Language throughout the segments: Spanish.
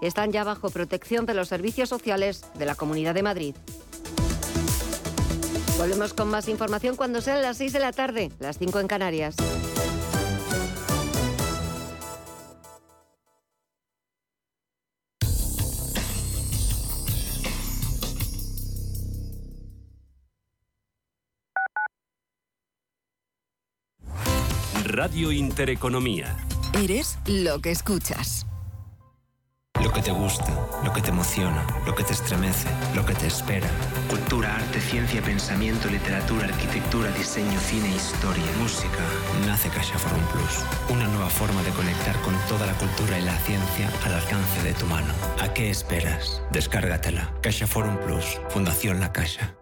están ya bajo protección de los servicios sociales de la Comunidad de Madrid. Volvemos con más información cuando sean las 6 de la tarde, las 5 en Canarias. Radio Intereconomía. Eres lo que escuchas. Lo que te gusta, lo que te emociona, lo que te estremece, lo que te espera. Cultura, arte, ciencia, pensamiento, literatura, arquitectura, diseño, cine, historia, música. Nace Caixa Forum Plus, una nueva forma de conectar con toda la cultura y la ciencia al alcance de tu mano. ¿A qué esperas? Descárgatela. Caixa Forum Plus, Fundación La Caixa.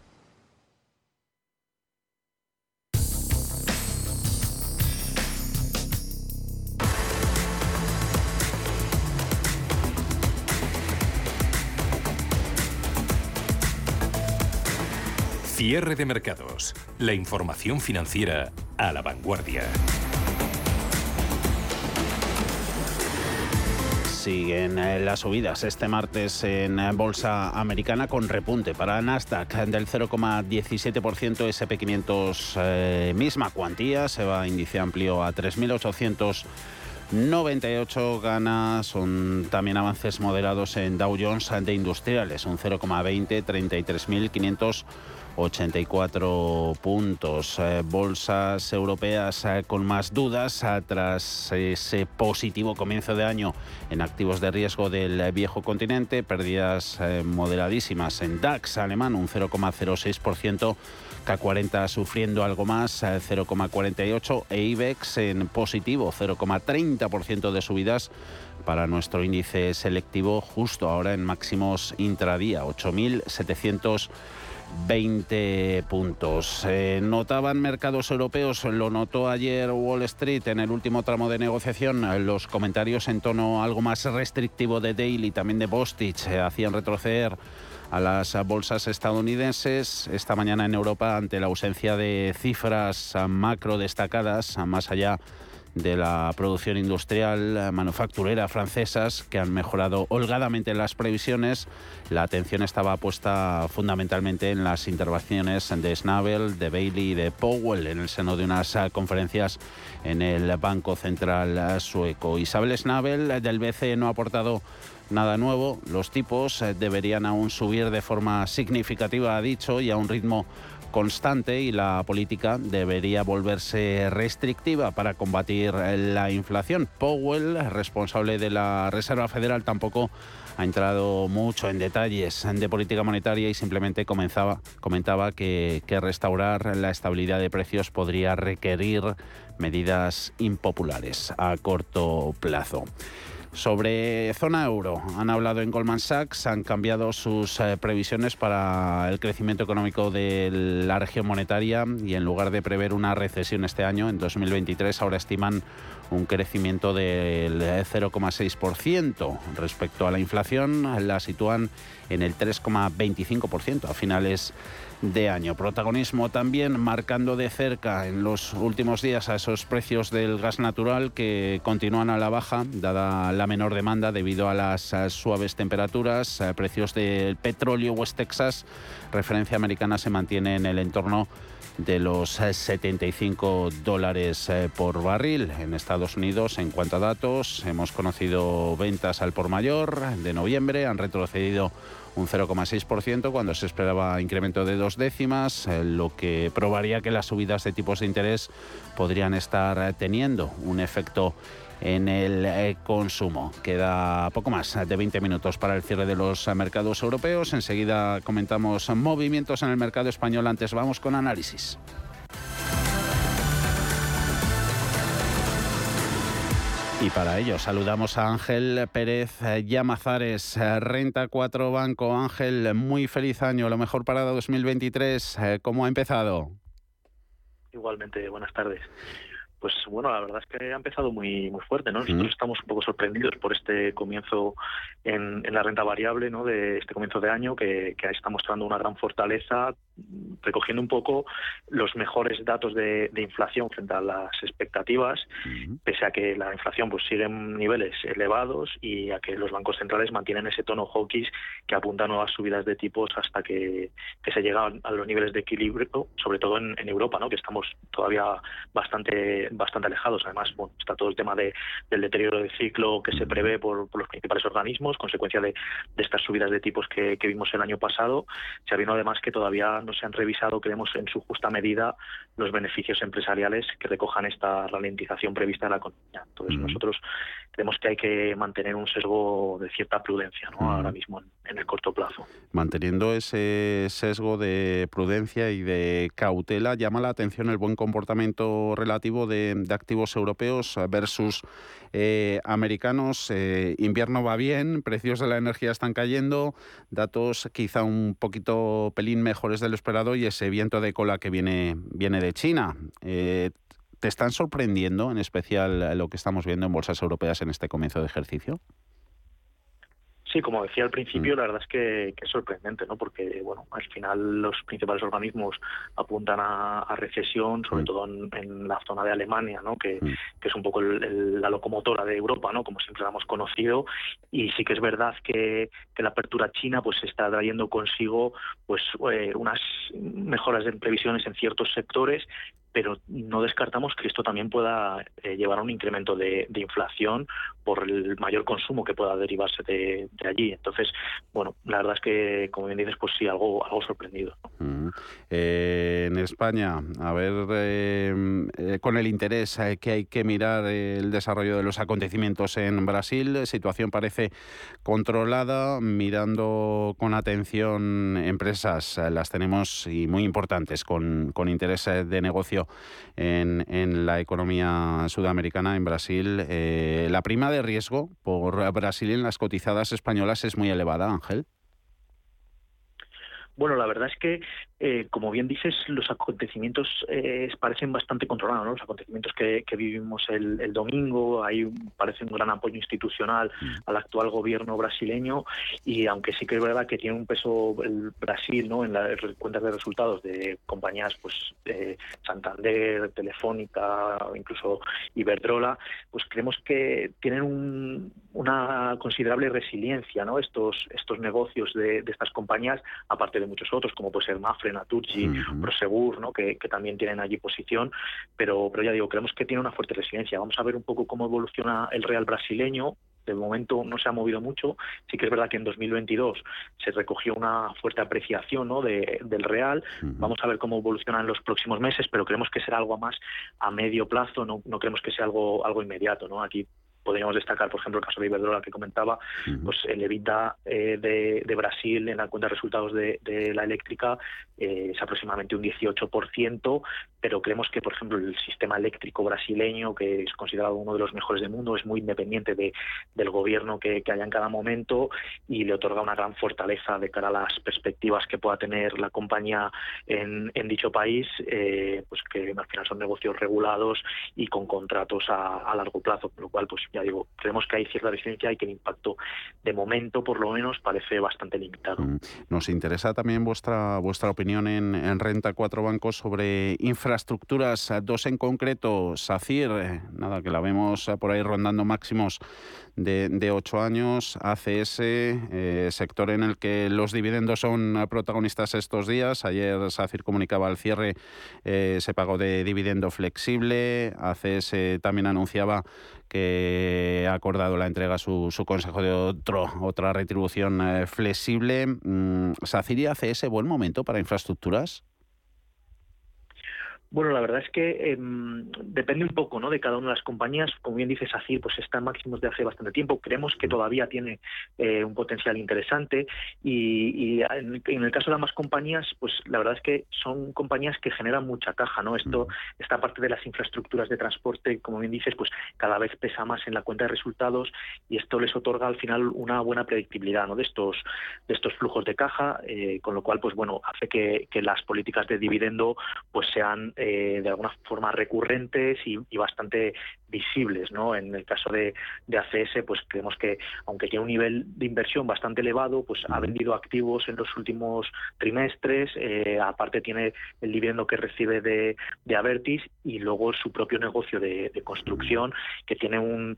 Cierre de mercados. La información financiera a la vanguardia. Siguen eh, las subidas este martes en eh, bolsa americana con repunte para Nasdaq del 0,17%, SP 500 eh, misma cuantía, se va índice amplio a 3.898 ganas, son también avances moderados en Dow Jones de industriales, un 0,20, 33.500 84 puntos. Eh, bolsas europeas eh, con más dudas eh, tras ese positivo comienzo de año en activos de riesgo del viejo continente. Pérdidas moderadísimas en DAX alemán, un 0,06%. K40 sufriendo algo más, 0,48 e IBEX en positivo, 0,30% de subidas para nuestro índice selectivo justo ahora en máximos intradía, 8.700 20 puntos. Eh, notaban mercados europeos, lo notó ayer Wall Street en el último tramo de negociación, los comentarios en tono algo más restrictivo de Daily, también de Bostich, eh, hacían retroceder a las bolsas estadounidenses esta mañana en Europa ante la ausencia de cifras macro destacadas, más allá de la producción industrial manufacturera francesas que han mejorado holgadamente las previsiones. La atención estaba puesta fundamentalmente en las intervenciones de Schnabel, de Bailey y de Powell en el seno de unas conferencias en el Banco Central sueco. Isabel Schnabel del BCE no ha aportado nada nuevo. Los tipos deberían aún subir de forma significativa, ha dicho, y a un ritmo constante y la política debería volverse restrictiva para combatir la inflación. Powell, responsable de la Reserva Federal, tampoco ha entrado mucho en detalles de política monetaria y simplemente comenzaba, comentaba que, que restaurar la estabilidad de precios podría requerir medidas impopulares a corto plazo. Sobre zona euro, han hablado en Goldman Sachs, han cambiado sus eh, previsiones para el crecimiento económico de la región monetaria y en lugar de prever una recesión este año, en 2023, ahora estiman un crecimiento del 0,6% respecto a la inflación, la sitúan en el 3,25% a finales de año. Protagonismo también marcando de cerca en los últimos días a esos precios del gas natural que continúan a la baja, dada la menor demanda debido a las suaves temperaturas. Precios del petróleo West Texas, referencia americana, se mantiene en el entorno de los 75 dólares eh, por barril en Estados Unidos. En cuanto a datos, hemos conocido ventas al por mayor de noviembre, han retrocedido un 0,6% cuando se esperaba incremento de dos décimas, eh, lo que probaría que las subidas de tipos de interés podrían estar eh, teniendo un efecto en el eh, consumo. Queda poco más de 20 minutos para el cierre de los mercados europeos. Enseguida comentamos movimientos en el mercado español. Antes vamos con análisis. Y para ello saludamos a Ángel Pérez Llamazares, Renta 4 Banco. Ángel, muy feliz año, lo mejor para 2023. Eh, ¿Cómo ha empezado? Igualmente, buenas tardes. Pues bueno, la verdad es que ha empezado muy muy fuerte, ¿no? Nosotros estamos un poco sorprendidos por este comienzo en, la renta variable, ¿no? De este comienzo de año que, que está mostrando una gran fortaleza, recogiendo un poco los mejores datos de, inflación frente a las expectativas, pese a que la inflación pues sigue en niveles elevados y a que los bancos centrales mantienen ese tono hawkish que apunta a nuevas subidas de tipos hasta que, se llega a los niveles de equilibrio, sobre todo en, Europa, ¿no? que estamos todavía bastante bastante alejados. Además, bueno, está todo el tema de, del deterioro del ciclo que se prevé por, los principales organismos, consecuencia de, estas subidas de tipos que, que vimos el año pasado, sabiendo además que todavía no se han revisado, creemos, en su justa medida los beneficios empresariales que recojan esta ralentización prevista en la economía. Entonces, nosotros creemos que hay que mantener un sesgo de cierta prudencia ¿no? ahora mismo en, el corto plazo. Manteniendo ese sesgo de prudencia y de cautela, llama la atención el buen comportamiento relativo de, activos europeos versus eh, americanos. Eh, invierno va bien, precios de la energía están cayendo, datos quizá un poquito pelín mejores de lo esperado y ese viento de cola que viene, viene de China. Eh, ¿Te están sorprendiendo en especial lo que estamos viendo en bolsas europeas en este comienzo de ejercicio? Sí, como decía al principio, mm. la verdad es que, es sorprendente, ¿no? Porque, bueno, al final los principales organismos apuntan a, recesión, sobre mm. todo en, la zona de Alemania, ¿no? Que, mm. es un poco la locomotora de Europa, ¿no? Como siempre la hemos conocido. Y sí que es verdad que, la apertura china, pues, está trayendo consigo, pues, eh, unas mejoras de previsiones en ciertos sectores pero no descartamos que esto también pueda eh, llevar a un incremento de, inflación por el mayor consumo que pueda derivarse de, allí. Entonces, bueno, la verdad es que, como bien dices, pues sí, algo, algo sorprendido. Eh, en España, a ver, eh, con el interés que hay que mirar el desarrollo de los acontecimientos en Brasil, situación parece controlada, mirando con atención empresas, las tenemos y muy importantes, con, con interés de negocio en, la economía sudamericana, en Brasil. Eh, la prima de riesgo por Brasil en las cotizadas españolas es muy elevada, Ángel. Bueno, la verdad es que, eh, como bien dices, los acontecimientos eh, parecen bastante controlados. ¿no? Los acontecimientos que, vivimos el, domingo, hay parece un gran apoyo institucional mm. al actual gobierno brasileño y aunque sí que es verdad que tiene un peso el Brasil ¿no? en las cuentas de resultados de compañías pues Santander, Telefónica, incluso Iberdrola, pues creemos que tienen una considerable resiliencia ¿no? estos, estos negocios de, de estas compañías, aparte de muchos otros, como puede ser Mafre, Naturgy, Prosegur, ¿no? que, también tienen allí posición, pero, pero ya digo, creemos que tiene una fuerte residencia. Vamos a ver un poco cómo evoluciona el real brasileño, de momento no se ha movido mucho. Sí que es verdad que en 2022 se recogió una fuerte apreciación ¿no? de, del real. Vamos a ver cómo evoluciona en los próximos meses, pero creemos que será algo más a medio plazo. No, no creemos que sea algo algo inmediato. ¿no? Aquí podríamos destacar, por ejemplo, el caso de Iberdrola que comentaba, pues el EBITDA eh, de, Brasil en la cuenta de resultados de, la eléctrica eh, es aproximadamente un 18%, pero creemos que, por ejemplo, el sistema eléctrico brasileño, que es considerado uno de los mejores del mundo, es muy independiente de, del gobierno que, haya en cada momento y le otorga una gran fortaleza de cara a las perspectivas que pueda tener la compañía en, dicho país, eh, pues que al final son negocios regulados y con contratos a, a largo plazo, con lo cual, pues ya digo, creemos que hay cierta resistencia y que el impacto de momento, por lo menos, parece bastante limitado. Mm. Nos interesa también vuestra vuestra opinión en, Renta Cuatro Bancos sobre infraestructuras, dos en concreto, SACIR, eh, nada, que la vemos por ahí rondando máximos de, ocho años, ACS, eh, sector en el que los dividendos son protagonistas estos días. Ayer SACIR comunicaba al cierre eh, ese pago de dividendo flexible. ACS también anunciaba que ha acordado la entrega a su, consejo de otro, otra retribución eh, flexible. Mm, ¿SACIR hace ese buen momento para infraestructuras? Bueno, la verdad es que em, depende un poco ¿no? de cada una de las compañías. Como bien dices, ACIR pues está en máximos de hace bastante tiempo. Creemos que todavía tiene eh, un potencial interesante y, en, el caso de ambas compañías, pues la verdad es que son compañías que generan mucha caja. ¿no? Esto, Esta parte de las infraestructuras de transporte, como bien dices, pues cada vez pesa más en la cuenta de resultados y esto les otorga al final una buena predictibilidad ¿no? de, estos, de estos flujos de caja, eh, con lo cual pues bueno hace que, que las políticas de dividendo pues sean eh, de alguna forma recurrentes y, bastante visibles. ¿no? En el caso de, ACS, pues creemos que aunque tiene un nivel de inversión bastante elevado, pues ha vendido activos en los últimos trimestres, eh, aparte tiene el dividendo que recibe de, Avertis y luego su propio negocio de, construcción que tiene un,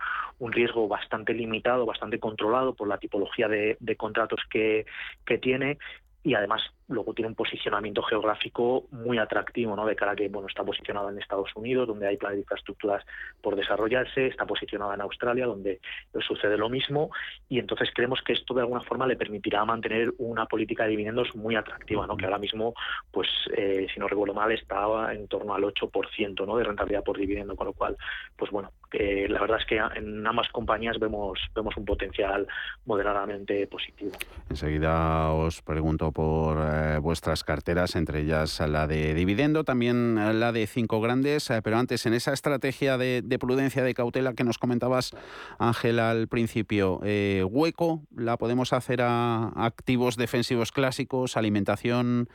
riesgo bastante limitado, bastante controlado por la tipología de, contratos que, que tiene y además luego tiene un posicionamiento geográfico muy atractivo, ¿no? De cara a que, bueno, está posicionada en Estados Unidos, donde hay planes de infraestructuras por desarrollarse, está posicionada en Australia, donde sucede lo mismo, y entonces creemos que esto de alguna forma le permitirá mantener una política de dividendos muy atractiva, ¿no? Que ahora mismo, pues, eh, si no recuerdo mal, estaba en torno al 8%, ¿no? De rentabilidad por dividendo, con lo cual, pues bueno, la verdad es que en ambas compañías vemos, vemos un potencial moderadamente positivo. Enseguida os pregunto por eh, vuestras carteras, entre ellas la de dividendo, también la de cinco grandes, eh, pero antes en esa estrategia de, prudencia, de cautela que nos comentabas, Ángel, al principio, eh, hueco, la podemos hacer a activos defensivos clásicos, alimentación,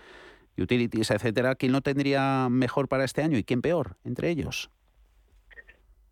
utilities, etcétera. ¿Quién lo tendría mejor para este año y quién peor entre ellos?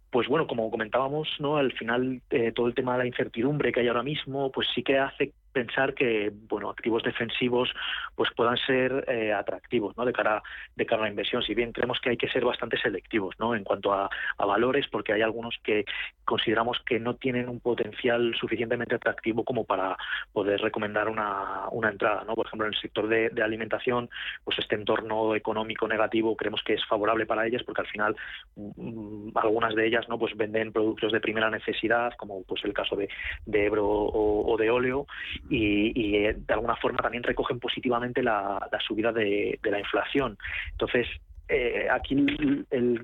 pues bueno, como comentábamos, ¿no? Al final todo el tema de la incertidumbre que hay ahora mismo, pues sí que hace pensar que bueno activos defensivos pues puedan ser eh, atractivos ¿no? de cara de cara a la inversión si bien creemos que hay que ser bastante selectivos ¿no? en cuanto a, valores porque hay algunos que consideramos que no tienen un potencial suficientemente atractivo como para poder recomendar una, una entrada ¿no? por ejemplo en el sector de, alimentación pues este entorno económico negativo creemos que es favorable para ellas porque al final mm, algunas de ellas no pues venden productos de primera necesidad como pues el caso de, de Ebro o, o de óleo y, eh, de alguna forma también recogen positivamente la, subida de, la inflación. Entonces, eh, aquí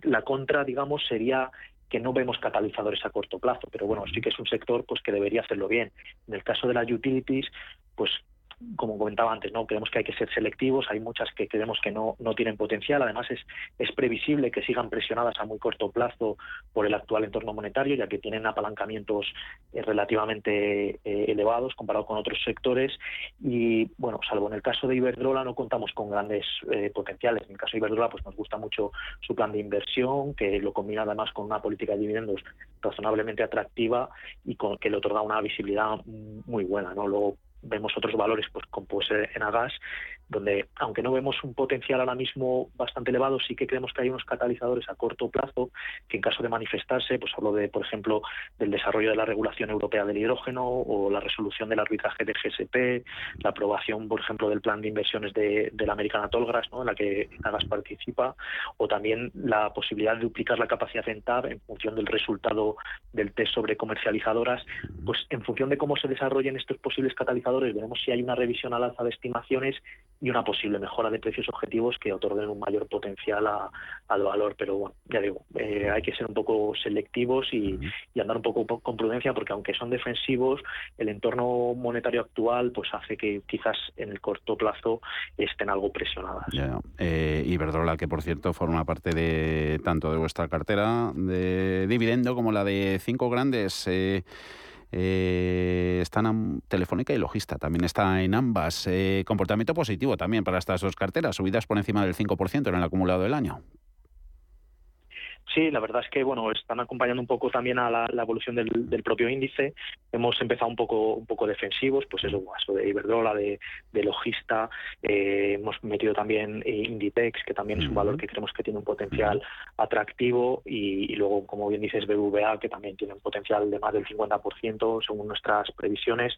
la contra, digamos, sería que no vemos catalizadores a corto plazo, pero bueno, sí que es un sector pues que debería hacerlo bien. En el caso de las utilities, pues como comentaba antes, no creemos que hay que ser selectivos, hay muchas que creemos que no, no tienen potencial, además es, es previsible que sigan presionadas a muy corto plazo por el actual entorno monetario, ya que tienen apalancamientos eh, relativamente eh, elevados comparado con otros sectores. Y bueno, salvo en el caso de Iberdrola no contamos con grandes eh, potenciales, en el caso de Iberdrola pues nos gusta mucho su plan de inversión, que lo combina además con una política de dividendos razonablemente atractiva y con que le otorga una visibilidad muy buena, ¿no? Luego vemos otros valores pues como puede ser en Agas donde aunque no vemos un potencial ahora mismo bastante elevado sí que creemos que hay unos catalizadores a corto plazo que en caso de manifestarse pues hablo de por ejemplo del desarrollo de la regulación europea del hidrógeno o la resolución del arbitraje del GSP la aprobación por ejemplo del plan de inversiones de, de la Americana Tollgrass ¿no? en la que Agas participa o también la posibilidad de duplicar la capacidad en TAB en función del resultado del test sobre comercializadoras pues en función de cómo se desarrollen estos posibles catalizadores veremos si hay una revisión al alza de estimaciones y una posible mejora de precios objetivos que otorguen un mayor potencial al valor. Pero bueno, ya digo, eh, hay que ser un poco selectivos y, andar un poco con prudencia porque aunque son defensivos, el entorno monetario actual pues hace que quizás en el corto plazo estén algo presionadas. Ya, eh, Iberdrola, que por cierto forma parte de tanto de vuestra cartera de dividendo como la de cinco grandes. Eh, eh, están Telefónica y Logista, también está en ambas. Eh, comportamiento positivo también para estas dos carteras, subidas por encima del 5% en el acumulado del año. Sí, la verdad es que bueno están acompañando un poco también a la, evolución del, propio índice. Hemos empezado un poco un poco defensivos, pues eso, eso de Iberdrola, de, Logista. Eh, hemos metido también Inditex, que también es un valor que creemos que tiene un potencial atractivo y, luego, como bien dices, BBVA, que también tiene un potencial de más del 50% según nuestras previsiones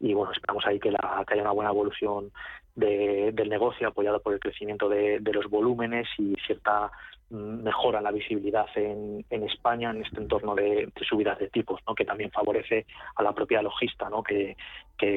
y bueno, esperamos ahí que, la, que haya una buena evolución del negocio apoyado por el crecimiento de, los volúmenes y cierta mejora la visibilidad en, España en este entorno de, subidas de tipos, ¿no? que también favorece a la propia logista, ¿no? que,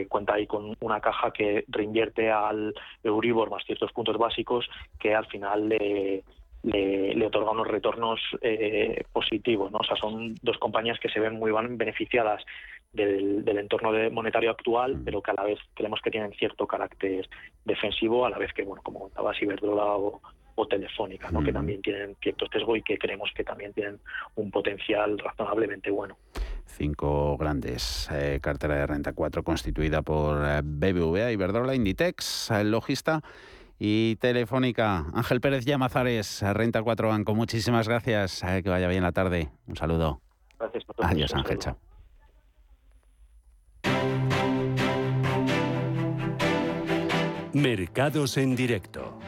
cuenta ahí con una caja que reinvierte al Euribor más ciertos puntos básicos que al final le, le, otorga unos retornos eh, positivos. ¿no? O sea, son dos compañías que se ven muy beneficiadas del, entorno monetario actual, pero que a la vez creemos que tienen cierto carácter defensivo, a la vez que, bueno, como contabas, Iberdrola o, o Telefónica, ¿no? que también tienen ciertos sesgo y que creemos que también tienen un potencial razonablemente bueno. Cinco grandes, eh, cartera de renta 4 constituida por eh, BBVA, Iberdrola, Inditex, eh, Logista y Telefónica. Ángel Pérez Llamazares, Renta 4 Banco, muchísimas gracias, que vaya bien la tarde. Un saludo. Gracias por todo. Adiós Ángel, chao. Mercados en directo.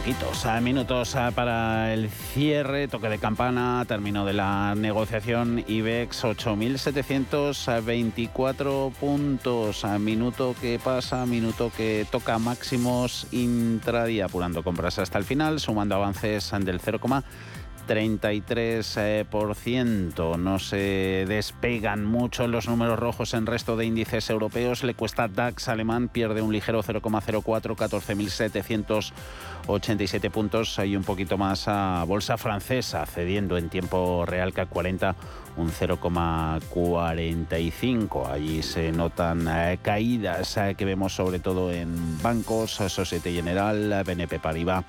Poquitos minutos para el cierre, toque de campana, término de la negociación IBEX 8.724 puntos, a minuto que pasa, minuto que toca máximos intradía, apurando compras hasta el final, sumando avances del 0, 33%. No se despegan mucho los números rojos en resto de índices europeos. Le cuesta DAX alemán, pierde un ligero 0,04, 14.787 puntos. Hay un poquito más a bolsa francesa, cediendo en tiempo real a 40 un 0,45. Allí se notan eh, caídas eh, que vemos sobre todo en bancos, Societe General, BNP Paribas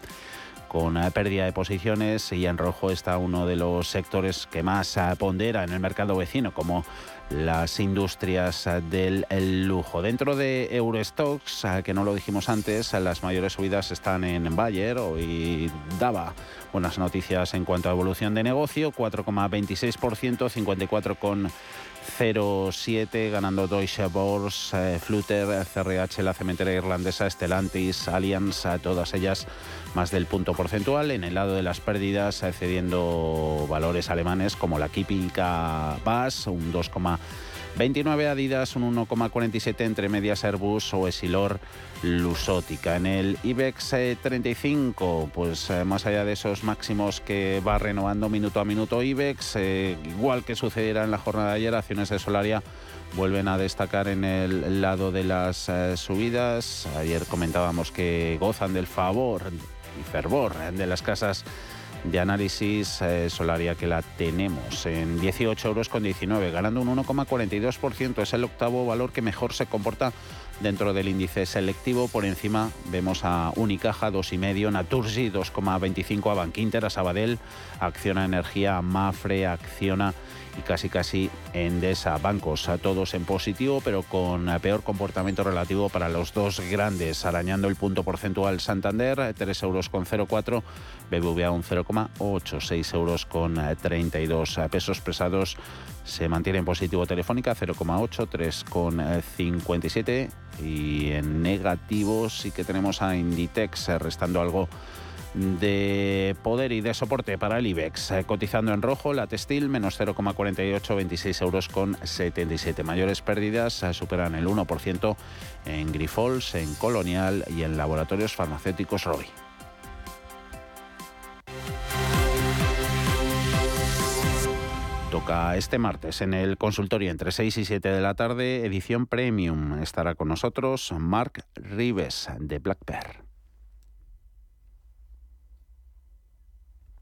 con eh, pérdida de posiciones y en rojo está uno de los sectores que más eh, pondera en el mercado vecino, como las industrias eh, del lujo. Dentro de Eurostox, que no lo dijimos antes, las mayores subidas están en Bayer. Hoy daba buenas noticias en cuanto a evolución de negocio, 4,26%, 54 con 0,7 ganando Deutsche Börse, Flutter, CRH, la cementera irlandesa, Stellantis, Allianz, todas ellas más del punto porcentual. En el lado de las pérdidas, cediendo valores alemanes como la Kipika BAS, un 2,29 Adidas, un 1,47 entre medias Airbus o Esilor Lusótica. En el IBEX 35, eh, pues eh, más allá de esos máximos que va renovando minuto a minuto IBEX, eh, igual que sucediera en la jornada de ayer, acciones de Solaria vuelven a destacar en el lado de las subidas. Ayer comentábamos que gozan del favor y fervor de las casas de análisis Solaria que la tenemos en 18 euros con 19, ganando un 1,42%. Es el octavo valor que mejor se comporta dentro del índice selectivo. Por encima vemos a Unicaja 2,5, Naturgi 2,25, a Bankinter, a Sabadell, Acciona Energía, Mafre, Acciona y casi casi Endesa. Bancos a todos en positivo, pero con peor comportamiento relativo para los dos grandes, arañando el punto porcentual Santander, 3 euros con 0,4, BBVA un 0,8, 6 euros con 32 pesos pesados. Se mantiene en positivo Telefónica 0,8, 3,57 y en negativo sí que tenemos a Inditex restando algo de poder y de soporte para el IBEX. Eh, cotizando en rojo, la textil menos 0,48, 26 euros con 77. Mayores pérdidas eh, superan el 1% en Grifols, en Colonial y en laboratorios farmacéuticos Roy. Toca este martes en el consultorio entre 6 y 7 de la tarde, edición premium. Estará con nosotros Mark Rives de Black Bear.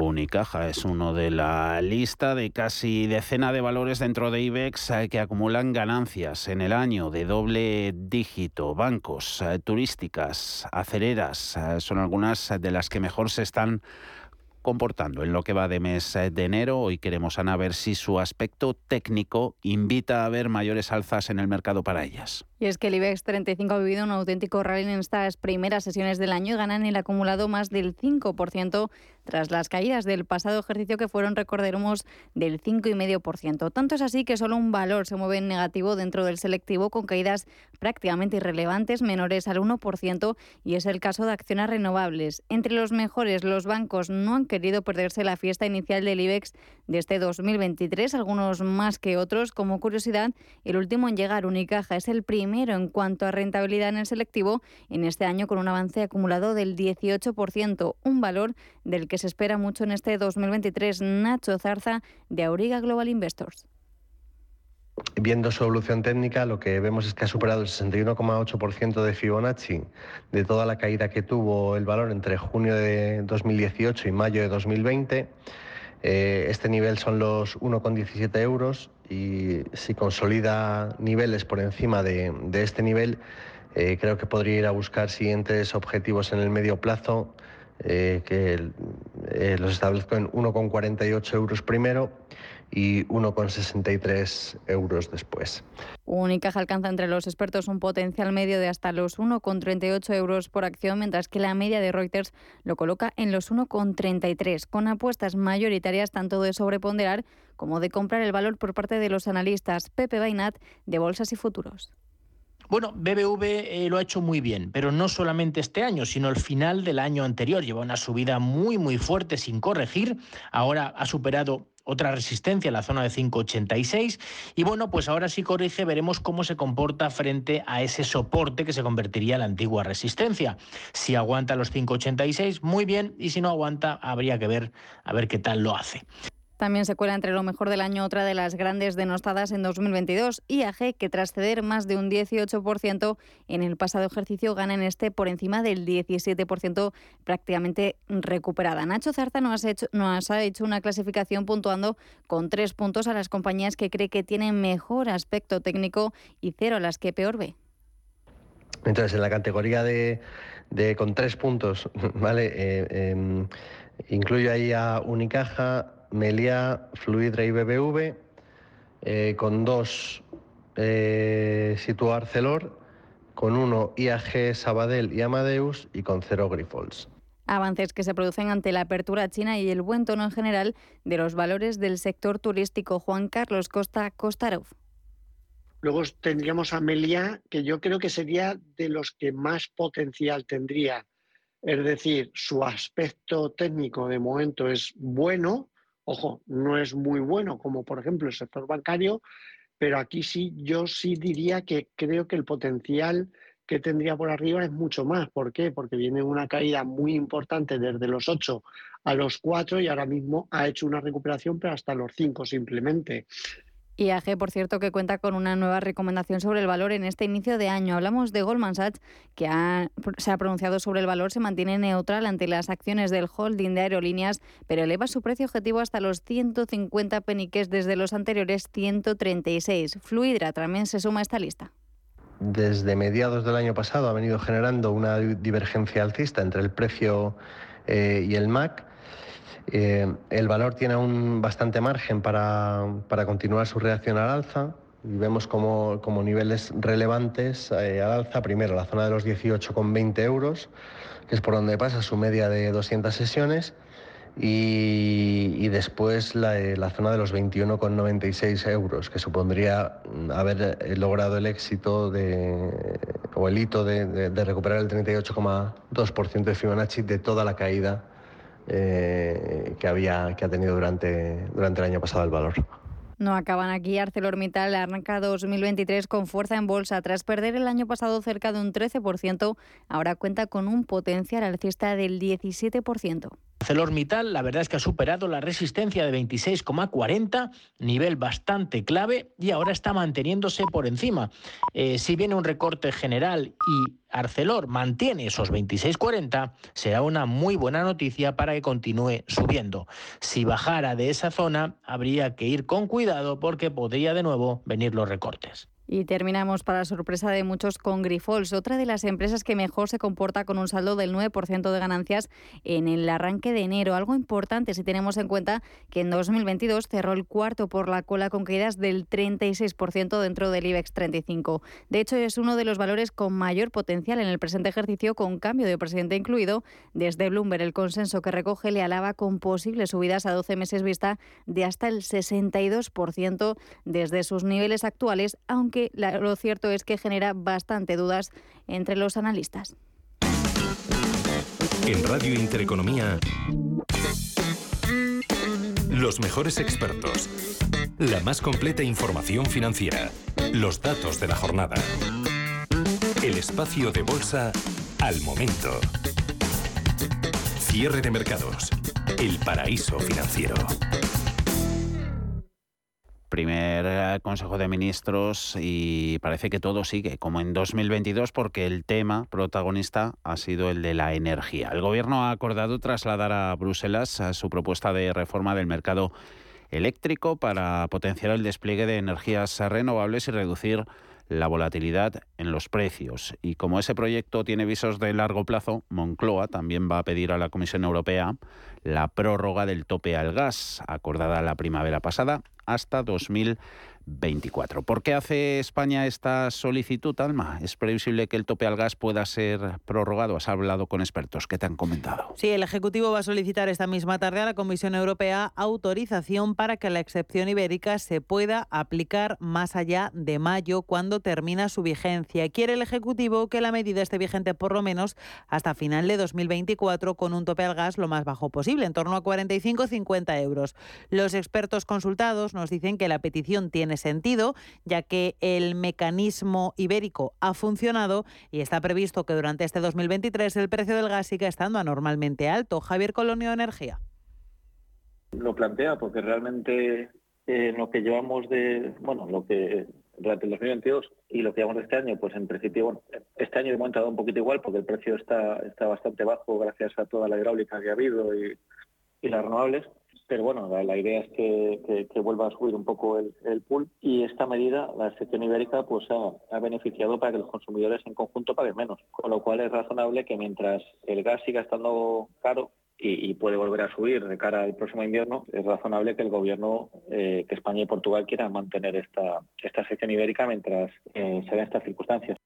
Unicaja es uno de la lista de casi decena de valores dentro de IBEX eh, que acumulan ganancias en el año de doble dígito. Bancos, eh, turísticas, acereras eh, son algunas de las que mejor se están comportando en lo que va de mes de enero. Hoy queremos, Ana, ver si su aspecto técnico invita a ver mayores alzas en el mercado para ellas. Y es que el IBEX 35 ha vivido un auténtico rally en estas primeras sesiones del año y ganan el acumulado más del 5% tras las caídas del pasado ejercicio que fueron, recordaremos, del 5,5%. Tanto es así que solo un valor se mueve en negativo dentro del selectivo con caídas prácticamente irrelevantes, menores al 1%, y es el caso de acciones renovables. Entre los mejores, los bancos no han querido perderse la fiesta inicial del IBEX de este 2023, algunos más que otros. Como curiosidad, el último en llegar, Unicaja, es el en cuanto a rentabilidad en el selectivo en este año con un avance acumulado del 18%, un valor del que se espera mucho en este 2023. Nacho Zarza, de Auriga Global Investors. Viendo su evolución técnica, lo que vemos es que ha superado el 61,8% de Fibonacci de toda la caída que tuvo el valor entre junio de 2018 y mayo de 2020. Eh, este nivel son los 1,17 euros y si consolida niveles por encima de, este nivel, eh, creo que podría ir a buscar siguientes objetivos en el medio plazo, eh, que los establezco en 1,48 euros primero y 1,63 euros después. Unicaja alcanza entre los expertos un potencial medio de hasta los 1,38 euros por acción, mientras que la media de Reuters lo coloca en los 1,33, con apuestas mayoritarias tanto de sobreponderar como de comprar el valor por parte de los analistas Pepe Bainat de Bolsas y Futuros. Bueno, BBV eh, lo ha hecho muy bien, pero no solamente este año, sino el final del año anterior. Lleva una subida muy, muy fuerte sin corregir. Ahora ha superado otra resistencia en la zona de 5,86 y bueno, pues ahora sí corrige, veremos cómo se comporta frente a ese soporte que se convertiría en la antigua resistencia. Si aguanta los 5,86, muy bien, y si no aguanta, habría que ver a ver qué tal lo hace. También se cuela entre lo mejor del año otra de las grandes denostadas en 2022, IAG, que tras ceder más de un 18% en el pasado ejercicio gana en este por encima del 17% prácticamente recuperada. Nacho Zarza nos, ha hecho, una clasificación puntuando con tres puntos a las compañías que cree que tienen mejor aspecto técnico y cero a las que peor ve. Entonces, en la categoría de, con tres puntos, ¿vale? Eh, em, incluyo ahí a Unicaja, Melia, Fluidra y BBV, eh, con dos eh, Situar Celor, con uno IAG Sabadell y Amadeus y con cero Grifols. Avances que se producen ante la apertura china y el buen tono en general de los valores del sector turístico. Juan Carlos Costa Costarov. Luego tendríamos a Melia, que yo creo que sería de los que más potencial tendría. Es decir, su aspecto técnico de momento es bueno, Ojo, no es muy bueno como por ejemplo el sector bancario, pero aquí sí, yo sí diría que creo que el potencial que tendría por arriba es mucho más. ¿Por qué? Porque viene una caída muy importante desde los 8 a los 4 y ahora mismo ha hecho una recuperación, pero hasta los 5 simplemente. IAG, por cierto, que cuenta con una nueva recomendación sobre el valor en este inicio de año. Hablamos de Goldman Sachs, que se ha pronunciado sobre el valor, se mantiene neutral ante las acciones del holding de aerolíneas, pero eleva su precio objetivo hasta los 150 peniques desde los anteriores 136. Fluidra también se suma a esta lista. Desde mediados del año pasado ha venido generando una divergencia alcista entre el precio eh, y el MAC eh, el valor tiene un bastante margen para, continuar su reacción al alza. y vemos como, como niveles relevantes al alza, primero la zona de los 18,20 euros, que es por donde pasa su media de 200 sesiones, y, después la, la, zona de los 21,96 euros, que supondría haber logrado el éxito de, o el hito de, recuperar el 38,2% de Fibonacci de toda la caída eh, que, había, que ha tenido durante, durante el año pasado el valor. No acaban aquí. ArcelorMittal arranca 2023 con fuerza en bolsa. Tras perder el año pasado cerca de un 13%, ahora cuenta con un potencial alcista del 17%. ArcelorMittal, la verdad es que ha superado la resistencia de 26,40, nivel bastante clave, y ahora está manteniéndose por encima. Eh, si viene un recorte general y Arcelor mantiene esos 26,40, será una muy buena noticia para que continúe subiendo. Si bajara de esa zona, habría que ir con cuidado porque podría de nuevo venir los recortes. Y terminamos para sorpresa de muchos con Grifols, otra de las empresas que mejor se comporta con un saldo del 9% de ganancias en el arranque de enero. Algo importante si tenemos en cuenta que en 2022 cerró el cuarto por la cola con caídas del 36% dentro del IBEX 35. De hecho, es uno de los valores con mayor potencial en el presente ejercicio con cambio de presidente incluido. Desde Bloomberg, el consenso que recoge le alaba con posibles subidas a 12 meses vista de hasta el 62% desde sus niveles actuales, aunque lo cierto es que genera bastante dudas entre los analistas. En Radio Intereconomía, los mejores expertos, la más completa información financiera, los datos de la jornada, el espacio de bolsa al momento. Cierre de mercados, el paraíso financiero primer eh, Consejo de Ministros y parece que todo sigue como en 2022 porque el tema protagonista ha sido el de la energía. El Gobierno ha acordado trasladar a Bruselas a su propuesta de reforma del mercado eléctrico para potenciar el despliegue de energías renovables y reducir la volatilidad en los precios. Y como ese proyecto tiene visos de largo plazo, Moncloa también va a pedir a la Comisión Europea la prórroga del tope al gas, acordada la primavera pasada, hasta 2020. 24. ¿Por qué hace España esta solicitud, Alma? ¿Es previsible que el tope al gas pueda ser prorrogado? Has hablado con expertos. ¿Qué te han comentado? Sí, el Ejecutivo va a solicitar esta misma tarde a la Comisión Europea autorización para que la excepción ibérica se pueda aplicar más allá de mayo, cuando termina su vigencia. Quiere el Ejecutivo que la medida esté vigente por lo menos hasta final de 2024 con un tope al gas lo más bajo posible, en torno a 45-50 euros. Los expertos consultados nos dicen que la petición tiene sentido, ya que el mecanismo ibérico ha funcionado y está previsto que durante este 2023 el precio del gas siga estando anormalmente alto. Javier Colonio Energía. Lo plantea porque realmente eh, lo que llevamos de, bueno, lo que durante el 2022 y lo que llevamos de este año, pues en principio, bueno, este año de momento ha dado un poquito igual porque el precio está, está bastante bajo gracias a toda la hidráulica que ha habido y las renovables pero bueno, la, idea es que, vuelva a subir un poco el, pool y esta medida, la excepción ibérica, pues ha, beneficiado para que los consumidores en conjunto paguen menos, con lo cual es razonable que mientras el gas siga estando caro y, puede volver a subir de cara al próximo invierno, es razonable que el gobierno, eh, que España y Portugal quieran mantener esta, esta sección ibérica mientras eh, se den estas circunstancias.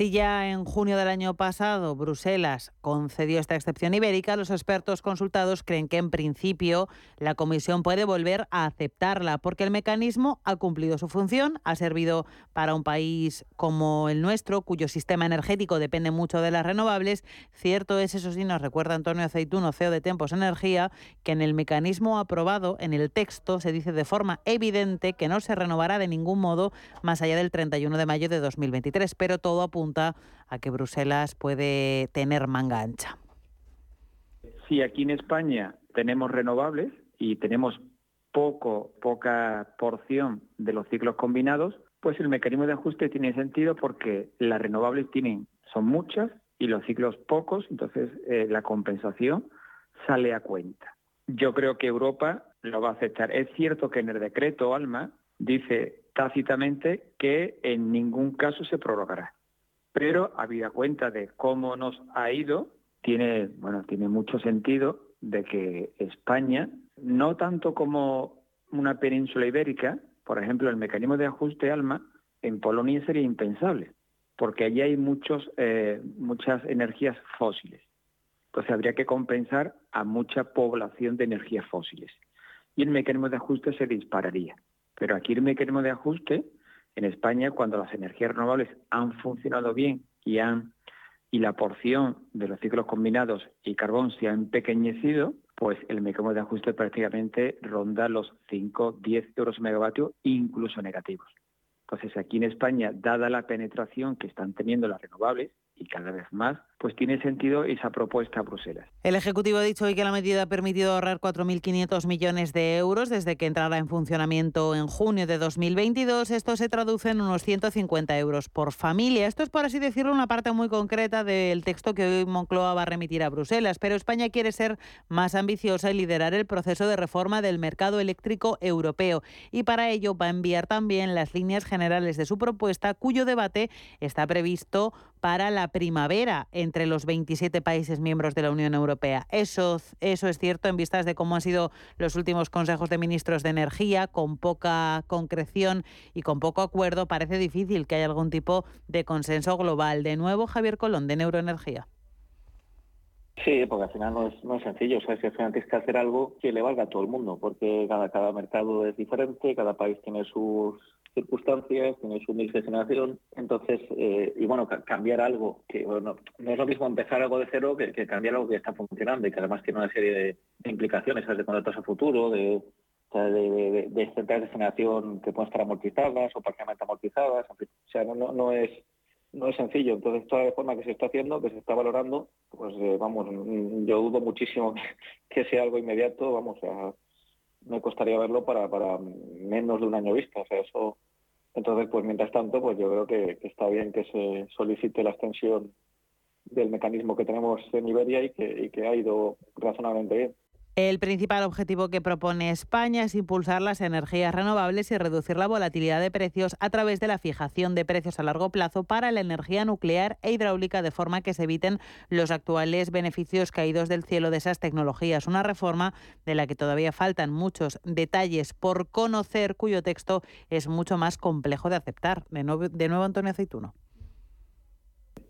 Si ya en junio del año pasado Bruselas concedió esta excepción ibérica, los expertos consultados creen que en principio la Comisión puede volver a aceptarla porque el mecanismo ha cumplido su función, ha servido para un país como el nuestro, cuyo sistema energético depende mucho de las renovables. Cierto es, eso sí, nos recuerda Antonio Aceituno, CEO de Tempos Energía, que en el mecanismo aprobado, en el texto, se dice de forma evidente que no se renovará de ningún modo más allá del 31 de mayo de 2023, pero todo apunta a que Bruselas puede tener manga ancha. Si aquí en España tenemos renovables y tenemos poco, poca porción de los ciclos combinados, pues el mecanismo de ajuste tiene sentido porque las renovables tienen, son muchas y los ciclos pocos, entonces eh, la compensación sale a cuenta. Yo creo que Europa lo va a aceptar. Es cierto que en el decreto ALMA dice tácitamente que en ningún caso se prorrogará pero habida cuenta de cómo nos ha ido, tiene, bueno, tiene mucho sentido de que España, no tanto como una península ibérica, Por ejemplo, el mecanismo de ajuste ALMA en Polonia sería impensable, porque allí hay muchos, eh, muchas energías fósiles. Entonces habría que compensar a mucha población de energías fósiles. Y el mecanismo de ajuste se dispararía. Pero aquí el mecanismo de ajuste, en España, cuando las energías renovables han funcionado bien y la porción de los ciclos combinados y carbón se ha empequeñecido, pues el mecanismo de ajuste prácticamente ronda los 5, 10 euros megavatio, incluso negativos. Entonces, aquí en España, dada la penetración que están teniendo las renovables, y cada vez más, pues tiene sentido esa propuesta a Bruselas. El Ejecutivo ha dicho hoy que la medida ha permitido ahorrar 4.500 millones de euros desde que entrara en funcionamiento en junio de 2022. Esto se traduce en unos 150 euros por familia. Esto es, por así decirlo, una parte muy concreta del texto que hoy Moncloa va a remitir a Bruselas. Pero España quiere ser más ambiciosa y liderar el proceso de reforma del mercado eléctrico europeo. Y para ello va a enviar también las líneas generales de su propuesta, cuyo debate está previsto para la primavera entre los 27 países miembros de la Unión Europea. Eso, eso es cierto en vistas de cómo han sido los últimos consejos de ministros de energía, con poca concreción y con poco acuerdo. Parece difícil que haya algún tipo de consenso global. De nuevo, Javier Colón, de Neuroenergía. Sí, porque al final no es, no es sencillo. O sea, si al final tienes que hacer algo que le valga a todo el mundo, porque cada, cada mercado es diferente, cada país tiene sus circunstancias, tiene su mix de generación. Entonces, eh, y bueno, cambiar algo que bueno, no es lo mismo empezar algo de cero que, cambiar algo que está funcionando y que además tiene una serie de, implicaciones, de contratos a futuro, de, de, de, centrales de generación que pueden estar amortizadas o parcialmente amortizadas. O sea, no, no, no es no es sencillo. Entonces, toda la forma que se está haciendo, que se está valorando, pues eh, vamos, yo dudo muchísimo que sea algo inmediato, vamos, a me costaría verlo para, para menos de un año vista. O sea, eso, entonces, pues mientras tanto, pues yo creo que, que está bien que se solicite la extensión del mecanismo que tenemos en Iberia y que, y que ha ido razonablemente bien. El principal objetivo que propone España es impulsar las energías renovables y reducir la volatilidad de precios a través de la fijación de precios a largo plazo para la energía nuclear e hidráulica de forma que se eviten los actuales beneficios caídos del cielo de esas tecnologías. Una reforma de la que todavía faltan muchos detalles por conocer, cuyo texto es mucho más complejo de aceptar. De nuevo, de nuevo Antonio Aceituno.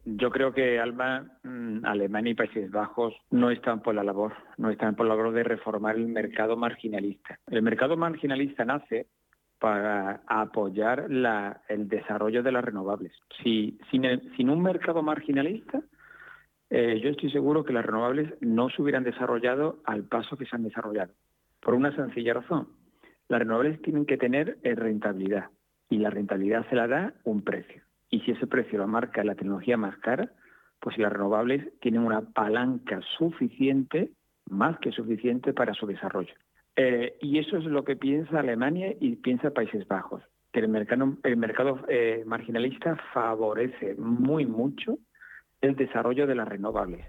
Yo creo que Alba, mm, Alemania y Países Bajos no están por la labor, no están por la labor de reformar el mercado marginalista. El mercado marginalista nace para apoyar el desarrollo de las renovables. Si, sin, un mercado marginalista, eh, yo estoy seguro que las renovables no se hubieran desarrollado al paso que se han desarrollado. Por una sencilla razón. Las renovables tienen que tener eh, rentabilidad y la rentabilidad se la da un precio y si ese precio lo marca la tecnología más cara, pues las renovables tienen una palanca suficiente, más que suficiente para su desarrollo. Eh, y eso es lo que piensa Alemania y piensa Países Bajos, que el mercado, eh, marginalista favorece muy mucho el desarrollo de las renovables.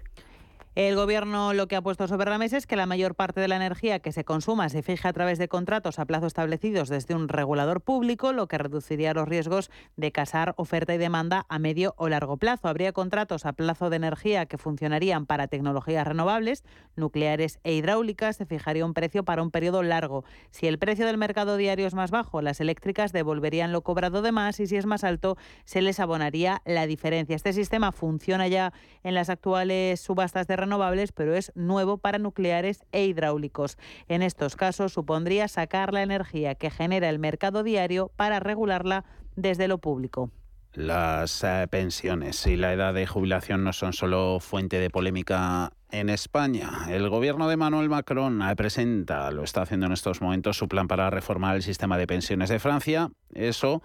El Gobierno lo que ha puesto sobre la mesa es que la mayor parte de la energía que se consuma se fije a través de contratos a plazo establecidos desde un regulador público, lo que reduciría los riesgos de casar oferta y demanda a medio o largo plazo. Habría contratos a plazo de energía que funcionarían para tecnologías renovables, nucleares e hidráulicas. Se fijaría un precio para un periodo largo. Si el precio del mercado diario es más bajo, las eléctricas devolverían lo cobrado de más y si es más alto, se les abonaría la diferencia. Este sistema funciona ya en las actuales subastas de renovables, pero es nuevo para nucleares e hidráulicos. En estos casos supondría sacar la energía que genera el mercado diario para regularla desde lo público. Las eh, pensiones y la edad de jubilación no son solo fuente de polémica en España. El gobierno de Manuel Macron eh, presenta, lo está haciendo en estos momentos, su plan para reformar el sistema de pensiones de Francia. Eso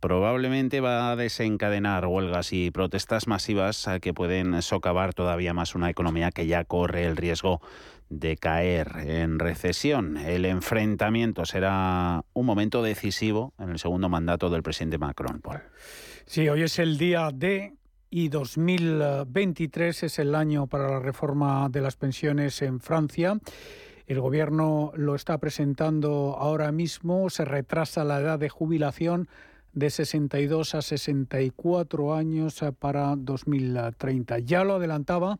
probablemente va a desencadenar huelgas y protestas masivas eh, que pueden socavar todavía más una economía que ya corre el riesgo de caer en recesión. El enfrentamiento será un momento decisivo en el segundo mandato del presidente Macron. Paul. Sí, hoy es el día D y 2023 es el año para la reforma de las pensiones en Francia. El gobierno lo está presentando ahora mismo, se retrasa la edad de jubilación de 62 a 64 años eh, para 2030. Ya lo adelantaba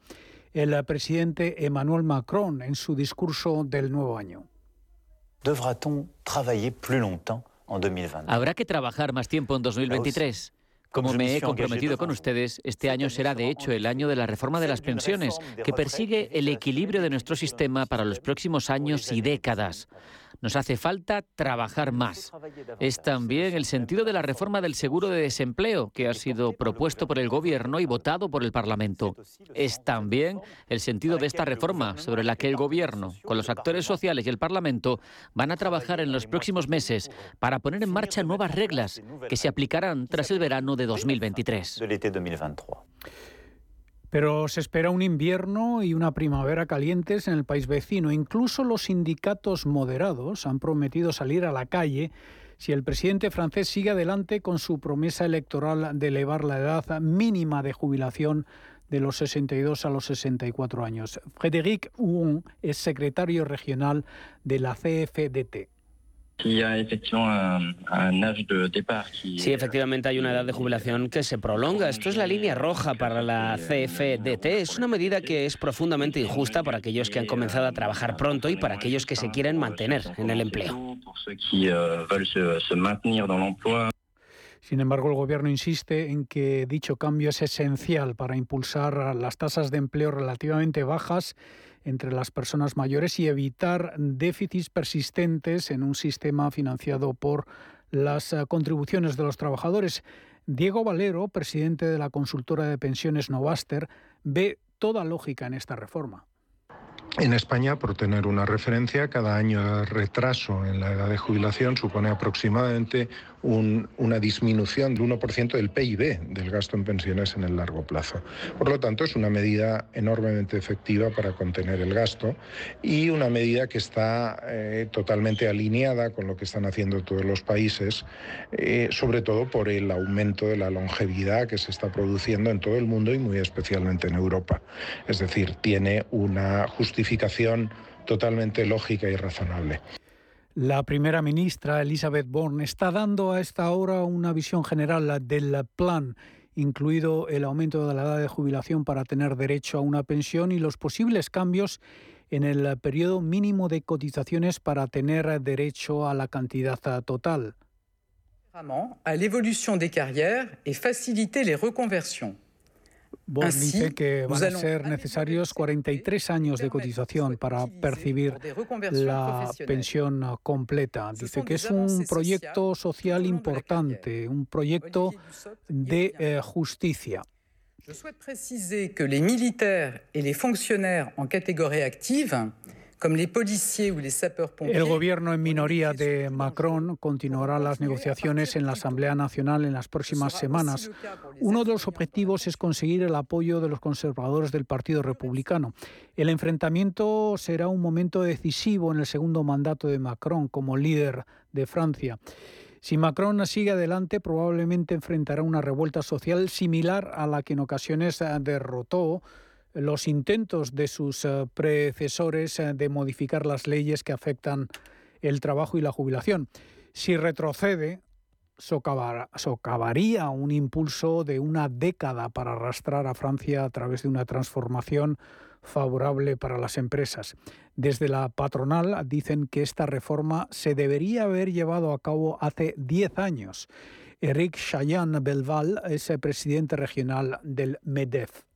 el presidente Emmanuel Macron en su discurso del nuevo año. Devra-t-on travailler plus longtemps Habrá que trabajar más tiempo en 2023. Como me he comprometido con ustedes, este año será de hecho el año de la reforma de las pensiones, que persigue el equilibrio de nuestro sistema para los próximos años y décadas. Nos hace falta trabajar más. Es también el sentido de la reforma del seguro de desempleo que ha sido propuesto por el Gobierno y votado por el Parlamento. Es también el sentido de esta reforma sobre la que el Gobierno, con los actores sociales y el Parlamento, van a trabajar en los próximos meses para poner en marcha nuevas reglas que se aplicarán tras el verano de 2023. Pero se espera un invierno y una primavera calientes en el país vecino. Incluso los sindicatos moderados han prometido salir a la calle si el presidente francés sigue adelante con su promesa electoral de elevar la edad mínima de jubilación de los 62 a los 64 años. Frédéric Huon es secretario regional de la CFDT. Sí, efectivamente hay una edad de jubilación que se prolonga. Esto es la línea roja para la CFDT. Es una medida que es profundamente injusta para aquellos que han comenzado a trabajar pronto y para aquellos que se quieren mantener en el empleo. Sin embargo, el Gobierno insiste en que dicho cambio es esencial para impulsar las tasas de empleo relativamente bajas entre las personas mayores y evitar déficits persistentes en un sistema financiado por las eh, contribuciones de los trabajadores. Diego Valero, presidente de la consultora de pensiones Novaster, ve toda lógica en esta reforma. En España, por tener una referencia, cada año de retraso en la edad de jubilación supone aproximadamente una disminución del 1% del PIB del gasto en pensiones en el largo plazo. Por lo tanto, es una medida enormemente efectiva para contener el gasto y una medida que está eh, totalmente alineada con lo que están haciendo todos los países, eh, sobre todo por el aumento de la longevidad que se está produciendo en todo el mundo y muy especialmente en Europa. Es decir, tiene una justificación totalmente lógica y razonable. La primera ministra Elizabeth Bourne está dando a esta hora una visión general del plan, incluido el aumento de la edad de jubilación para tener derecho a una pensión y los posibles cambios en el periodo mínimo de cotizaciones para tener derecho a la cantidad total. A l'évolution des carrières et faciliter les reconversions. Bon dice que van a ser necesarios 43 años de cotización para percibir la pensión completa. Dice que es un proyecto social importante, un proyecto de eh, justicia. Je souhaite préciser que les militaires et les fonctionnaires en catégorie active el gobierno en minoría de Macron continuará las negociaciones en la Asamblea Nacional en las próximas semanas. Uno de los objetivos es conseguir el apoyo de los conservadores del Partido Republicano. El enfrentamiento será un momento decisivo en el segundo mandato de Macron como líder de Francia. Si Macron sigue adelante, probablemente enfrentará una revuelta social similar a la que en ocasiones derrotó los intentos de sus eh, predecesores eh, de modificar las leyes que afectan el trabajo y la jubilación. Si retrocede, socavaría un impulso de una década para arrastrar a Francia a través de una transformación favorable para las empresas. Desde la patronal dicen que esta reforma se debería haber llevado a cabo hace 10 años. Eric Chayan Belval es el presidente regional del MEDEF.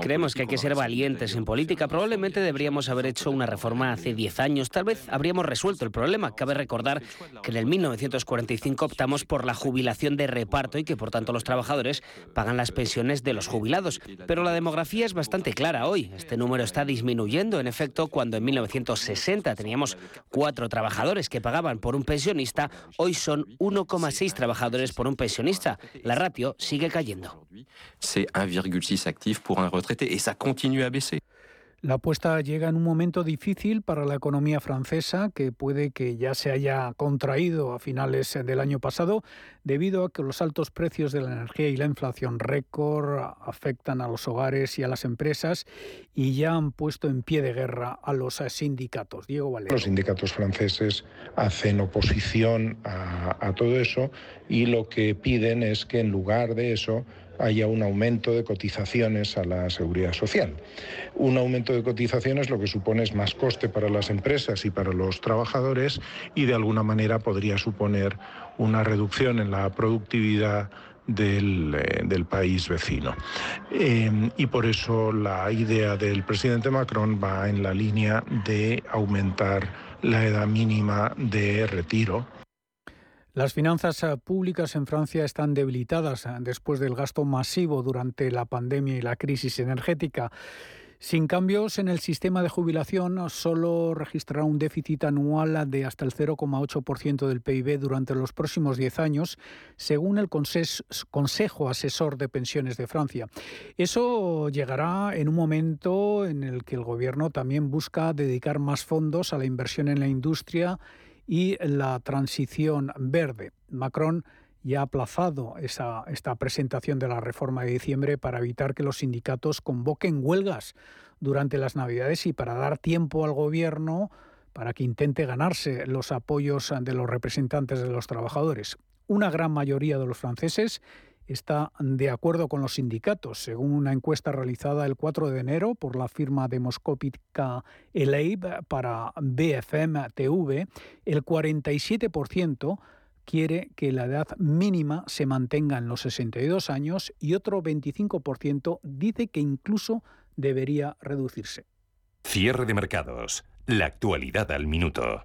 Creemos que hay que ser valientes en política. Probablemente deberíamos haber hecho una reforma hace 10 años. Tal vez habríamos resuelto el problema. Cabe recordar que en el 1945 optamos por la jubilación de reparto y que por tanto los trabajadores pagan las pensiones de los jubilados. Pero la demografía es bastante clara hoy. Este número está disminuyendo. En efecto, cuando en 1960 teníamos cuatro trabajadores que pagaban por un pensionista, hoy son 1,6 trabajadores por un pensionista. La ratio sigue cayendo c'est 1,6 actifs pour un retraité et ça continue à baisser. La apuesta llega en un momento difícil para la economía francesa, que puede que ya se haya contraído a finales del año pasado, debido a que los altos precios de la energía y la inflación récord afectan a los hogares y a las empresas y ya han puesto en pie de guerra a los sindicatos. Diego Valero. Los sindicatos franceses hacen oposición a, a todo eso y lo que piden es que en lugar de eso haya un aumento de cotizaciones a la seguridad social. Un aumento de cotizaciones lo que supone es más coste para las empresas y para los trabajadores y de alguna manera podría suponer una reducción en la productividad del, eh, país vecino. Eh, y por eso la idea del presidente Macron va en la línea de aumentar la edad mínima de retiro las finanzas eh, públicas en Francia están debilitadas eh, después del gasto masivo durante la pandemia y la crisis energética. Sin cambios en el sistema de jubilación, solo registrará un déficit anual de hasta el 0,8% del PIB durante los próximos 10 años, según el Consejo Asesor de Pensiones de Francia. Eso llegará en un momento en el que el Gobierno también busca dedicar más fondos a la inversión en la industria y la transición verde. Macron ya ha aplazado esa, esta presentación de la reforma de diciembre para evitar que los sindicatos convoquen huelgas durante las Navidades y para dar tiempo al Gobierno para que intente ganarse los apoyos de los representantes de los trabajadores. Una gran mayoría de los franceses está de acuerdo con los sindicatos. Según una encuesta realizada el 4 de enero por la firma demoscópica ELEIB para BFM TV, el 47% quiere que la edad mínima se mantenga en los 62 años y otro 25% dice que incluso debería reducirse. Cierre de mercados. La actualidad al minuto.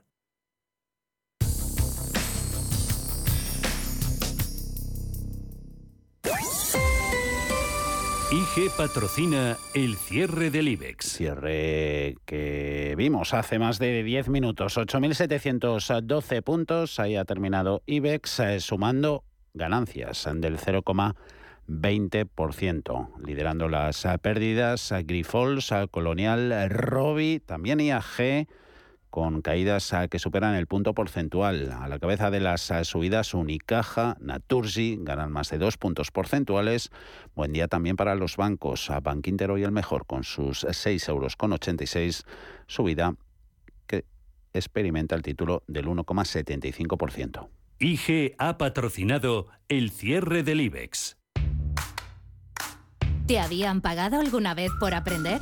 IG patrocina el cierre del IBEX. Cierre que vimos hace más de 10 minutos, 8.712 puntos. Ahí ha terminado IBEX eh, sumando ganancias del 0,20%, liderando las eh, pérdidas Grifols, Colonial, Robi, también IAG con caídas que superan el punto porcentual. A la cabeza de las subidas, Unicaja, Naturgi ganan más de dos puntos porcentuales. Buen día también para los bancos. A Banquinter hoy el mejor con sus 6,86 euros con subida que experimenta el título del 1,75%. IG ha patrocinado el cierre del IBEX. ¿Te habían pagado alguna vez por aprender?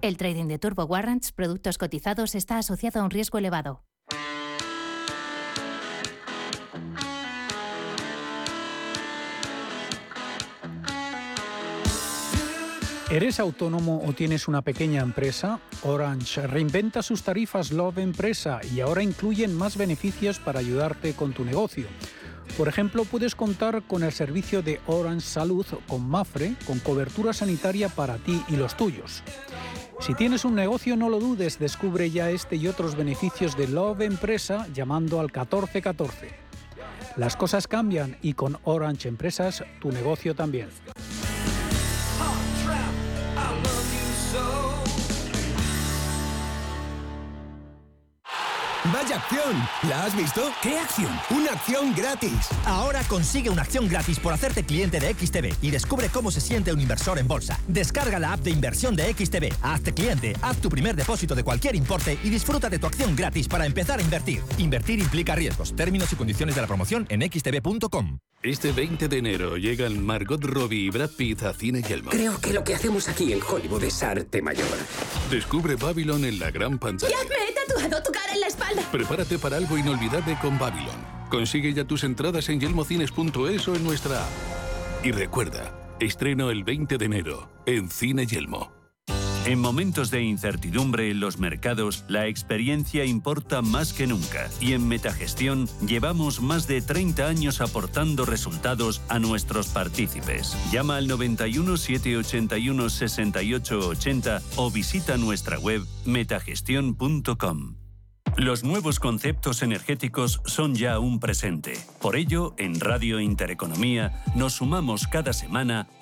El trading de Turbo Warrants, productos cotizados, está asociado a un riesgo elevado. ¿Eres autónomo o tienes una pequeña empresa? Orange reinventa sus tarifas Love Empresa y ahora incluyen más beneficios para ayudarte con tu negocio. Por ejemplo, puedes contar con el servicio de Orange Salud con Mafre, con cobertura sanitaria para ti y los tuyos. Si tienes un negocio, no lo dudes, descubre ya este y otros beneficios de Love Empresa llamando al 1414. Las cosas cambian y con Orange Empresas tu negocio también. Acción! ¿La has visto? ¿Qué acción? ¡Una acción gratis! Ahora consigue una acción gratis por hacerte cliente de XTB y descubre cómo se siente un inversor en bolsa. Descarga la app de inversión de XTB, hazte cliente, haz tu primer depósito de cualquier importe y disfruta de tu acción gratis para empezar a invertir. Invertir implica riesgos. Términos y condiciones de la promoción en xtb.com. Este 20 de enero llegan Margot Robbie y Brad Pitt a Cine Yelmo. Creo que lo que hacemos aquí en Hollywood es arte mayor. Descubre Babylon en la gran pantalla. ¡Ya me tu cara en la espalda! Prepárate para algo inolvidable con Babylon. Consigue ya tus entradas en yelmocines.es o en nuestra app. Y recuerda, estreno el 20 de enero en Cine Yelmo. En momentos de incertidumbre en los mercados, la experiencia importa más que nunca y en Metagestión llevamos más de 30 años aportando resultados a nuestros partícipes. Llama al 91 781 68 80 o visita nuestra web metagestión.com. Los nuevos conceptos energéticos son ya un presente. Por ello, en Radio Intereconomía nos sumamos cada semana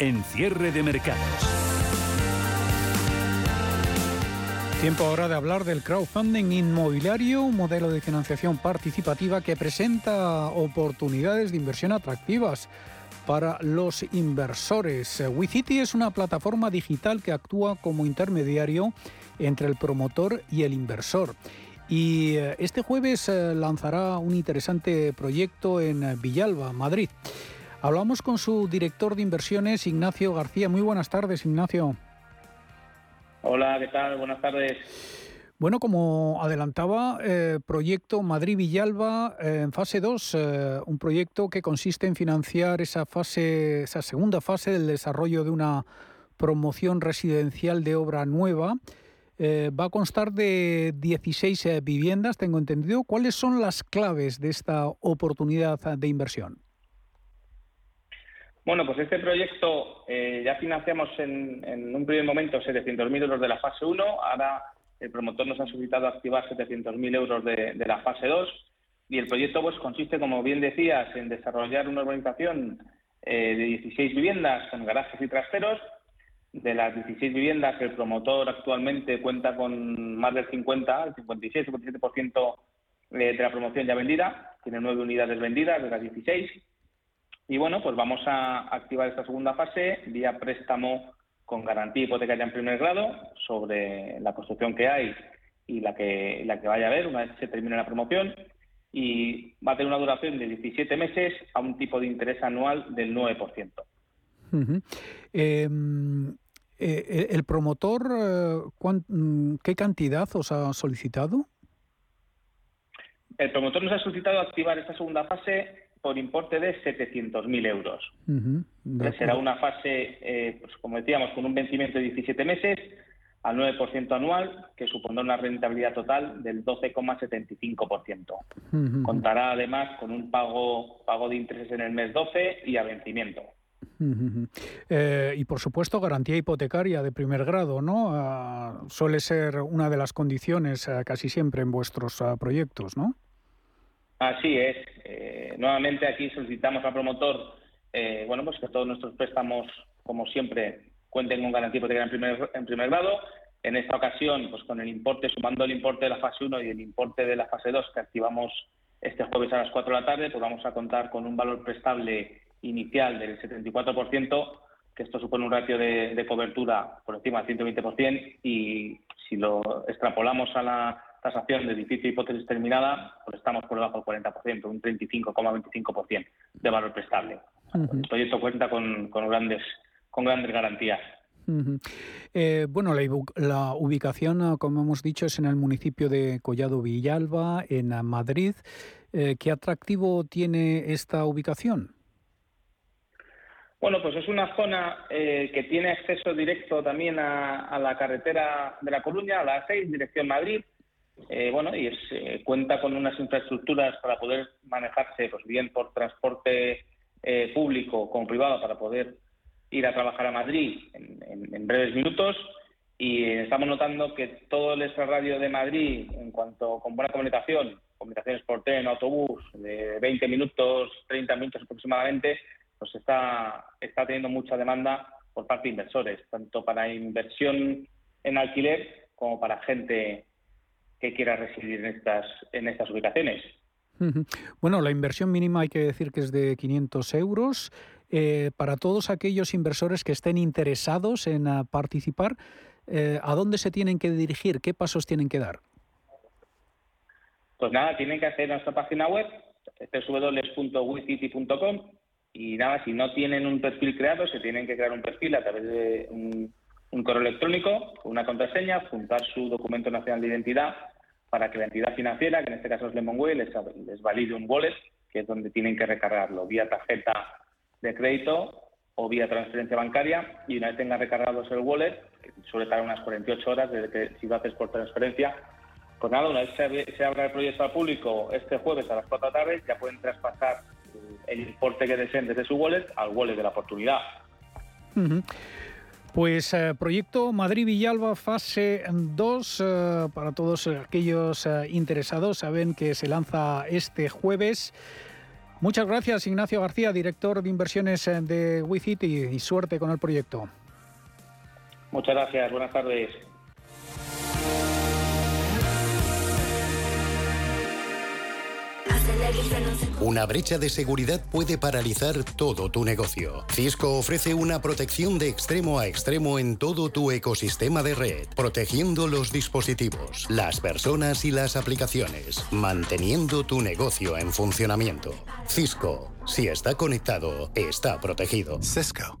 en cierre de mercados. Tiempo ahora de hablar del crowdfunding inmobiliario, un modelo de financiación participativa que presenta oportunidades de inversión atractivas para los inversores. WeCity es una plataforma digital que actúa como intermediario entre el promotor y el inversor. Y eh, este jueves eh, lanzará un interesante proyecto en Villalba, Madrid. Hablamos con su director de inversiones, Ignacio García. Muy buenas tardes, Ignacio. Hola, ¿qué tal? Buenas tardes. Bueno, como adelantaba, eh, proyecto Madrid-Villalba eh, en fase 2, eh, un proyecto que consiste en financiar esa fase, esa segunda fase del desarrollo de una promoción residencial de obra nueva. va a constar de 16 viviendas, tengo entendido. ¿Cuáles son las claves de esta oportunidad de inversión? Bueno, pues este proyecto eh, ya financiamos en, un primer momento 700.000 euros de la fase 1, ahora el promotor nos ha solicitado activar 700.000 euros de, la fase 2 y el proyecto pues consiste, como bien decías, en desarrollar una urbanización eh, de 16 viviendas con garajes y trasteros. De las 16 viviendas, el promotor actualmente cuenta con más del 50, el 56, 57% eh, de la promoción ya vendida, tiene nueve unidades vendidas de las 16 y bueno, pues vamos a activar esta segunda fase vía préstamo con garantía hipotecaria en primer grado sobre la construcción que hay y la que, la que vaya a haber una vez se termine la promoción y va a tener una duración de 17 meses a un tipo de interés anual del 9%. Em, eh, ¿El promotor eh, mm, qué cantidad os ha solicitado? El promotor nos ha solicitado activar esta segunda fase por importe de 700.000 euros. Será una fase, eh, pues como decíamos, con un vencimiento de 17 meses, al 9% anual, que supondrá una rentabilidad total del 12,75%. Contará además con un pago, pago de intereses en el mes 12 y a vencimiento. Eh, y por supuesto garantía hipotecaria de primer grado, ¿no? Ah, suele ser una de las condiciones ah, casi siempre en vuestros ah, proyectos, ¿no? Así es. Eh, nuevamente aquí solicitamos al promotor, eh, bueno, pues que todos nuestros préstamos, como siempre, cuenten con garantía hipotecaria en primer, en primer grado. En esta ocasión, pues con el importe, sumando el importe de la fase 1 y el importe de la fase 2 que activamos este jueves a las 4 de la tarde, pues vamos a contar con un valor prestable inicial del 74%, que esto supone un ratio de, cobertura por encima del 120%, y si lo extrapolamos a la tasación de edificio hipótesis terminada, pues estamos por debajo del 40%, un 35,25% de valor prestable. El proyecto cuenta con grandes con grandes garantías. Eh, bueno, la, ubicación, ah, como hemos dicho, es en el municipio de Collado Villalba, en Madrid. Eh, ¿Qué atractivo tiene esta ubicación? Bueno, pues es una zona eh, que tiene acceso directo también a, la carretera de La Coruña, a la 6, dirección Madrid. Bueno, y es, cuenta con unas infraestructuras para poder manejarse, pues bien por transporte público como privado, para poder ir a trabajar a Madrid en, breves minutos. Y estamos notando que todo el extrarradio de Madrid, en cuanto con buena comunicación, comunicaciones por tren, autobús, de 20 minutos, 30 minutos aproximadamente, pues está, está teniendo mucha demanda por parte de inversores, tanto para inversión en alquiler como para gente que quiera residir en estas, en estas ubicaciones. Bueno, la inversión mínima hay que decir que es de 500 euros. Eh, para todos aquellos inversores que estén interesados en ah, participar, eh, ¿a dónde se tienen que dirigir? ¿Qué pasos tienen que dar? Pues nada, tienen que hacer nuestra página web, www.wicity.com y nada, si no tienen un perfil creado, se tienen que crear un perfil a través de un, correo electrónico, una contraseña, juntar su documento nacional de identidad para que la entidad financiera, que en este caso es Lemonway, les, les valide un wallet, que es donde tienen que recargarlo, vía tarjeta de crédito o vía transferencia bancaria y una vez tenga recargados el wallet, que suele tardar unas 48 horas desde que si lo haces por transferencia, pues nada, una vez se, abra el proyecto al público este jueves a las 4 de la tarde, ya pueden traspasar el importe que deseen desde su wallet al wallet de la oportunidad. Pues eh, proyecto Madrid-Villalba fase 2, eh, para todos aquellos eh, interesados, saben que se lanza este jueves. Muchas gracias, Ignacio García, director de inversiones de WeCity, y suerte con el proyecto. Muchas gracias, buenas tardes. Una brecha de seguridad puede paralizar todo tu negocio. Cisco ofrece una protección de extremo a extremo en todo tu ecosistema de red, protegiendo los dispositivos, las personas y las aplicaciones, manteniendo tu negocio en funcionamiento. Cisco, si está conectado, está protegido. Cisco.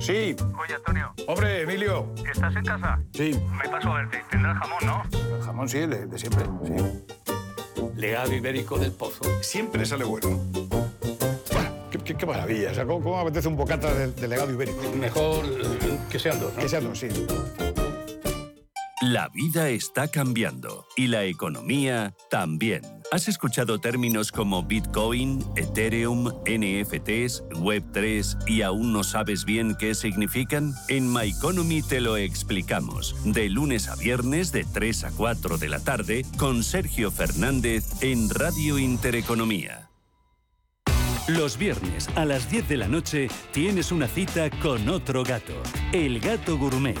Sí. Oye, Antonio. Hombre, Emilio. ¿Estás en casa? Sí. Me paso a verte. Tendrás jamón, ¿no? El jamón sí, de, de siempre, sí. Legado ibérico del pozo. Siempre sale bueno. Qué, qué, maravilla. O sea, ¿cómo, ¿cómo, apetece un bocata de, legado ibérico? Mejor que sean dos, ¿no? Que sean dos, sí. La vida está cambiando y la economía también. ¿Has escuchado términos como Bitcoin, Ethereum, NFTs, Web3 y aún no sabes bien qué significan? En My Economy te lo explicamos. De lunes a viernes de 3 a 4 de la tarde con Sergio Fernández en Radio Intereconomía. Los viernes a las 10 de la noche tienes una cita con otro gato, el gato gourmet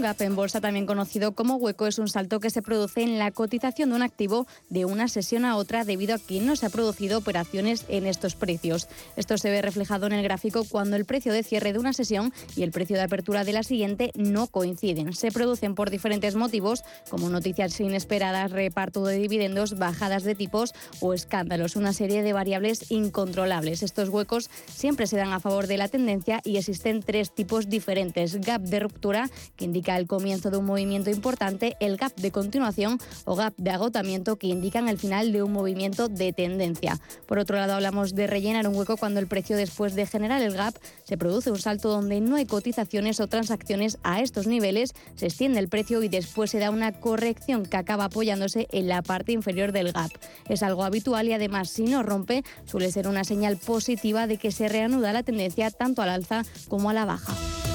Gap en bolsa, también conocido como hueco, es un salto que se produce en la cotización de un activo de una sesión a otra debido a que no se han producido operaciones en estos precios. Esto se ve reflejado en el gráfico cuando el precio de cierre de una sesión y el precio de apertura de la siguiente no coinciden. Se producen por diferentes motivos, como noticias inesperadas, reparto de dividendos, bajadas de tipos o escándalos, una serie de variables incontrolables. Estos huecos siempre se dan a favor de la tendencia y existen tres tipos diferentes. Gap de ruptura, que indica el comienzo de un movimiento importante, el gap de continuación o gap de agotamiento que indican el final de un movimiento de tendencia. Por otro lado, hablamos de rellenar un hueco cuando el precio después de generar el gap se produce un salto donde no hay cotizaciones o transacciones a estos niveles, se extiende el precio y después se da una corrección que acaba apoyándose en la parte inferior del gap. Es algo habitual y además si no rompe suele ser una señal positiva de que se reanuda la tendencia tanto al alza como a la baja.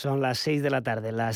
Son las 6 de la tarde, las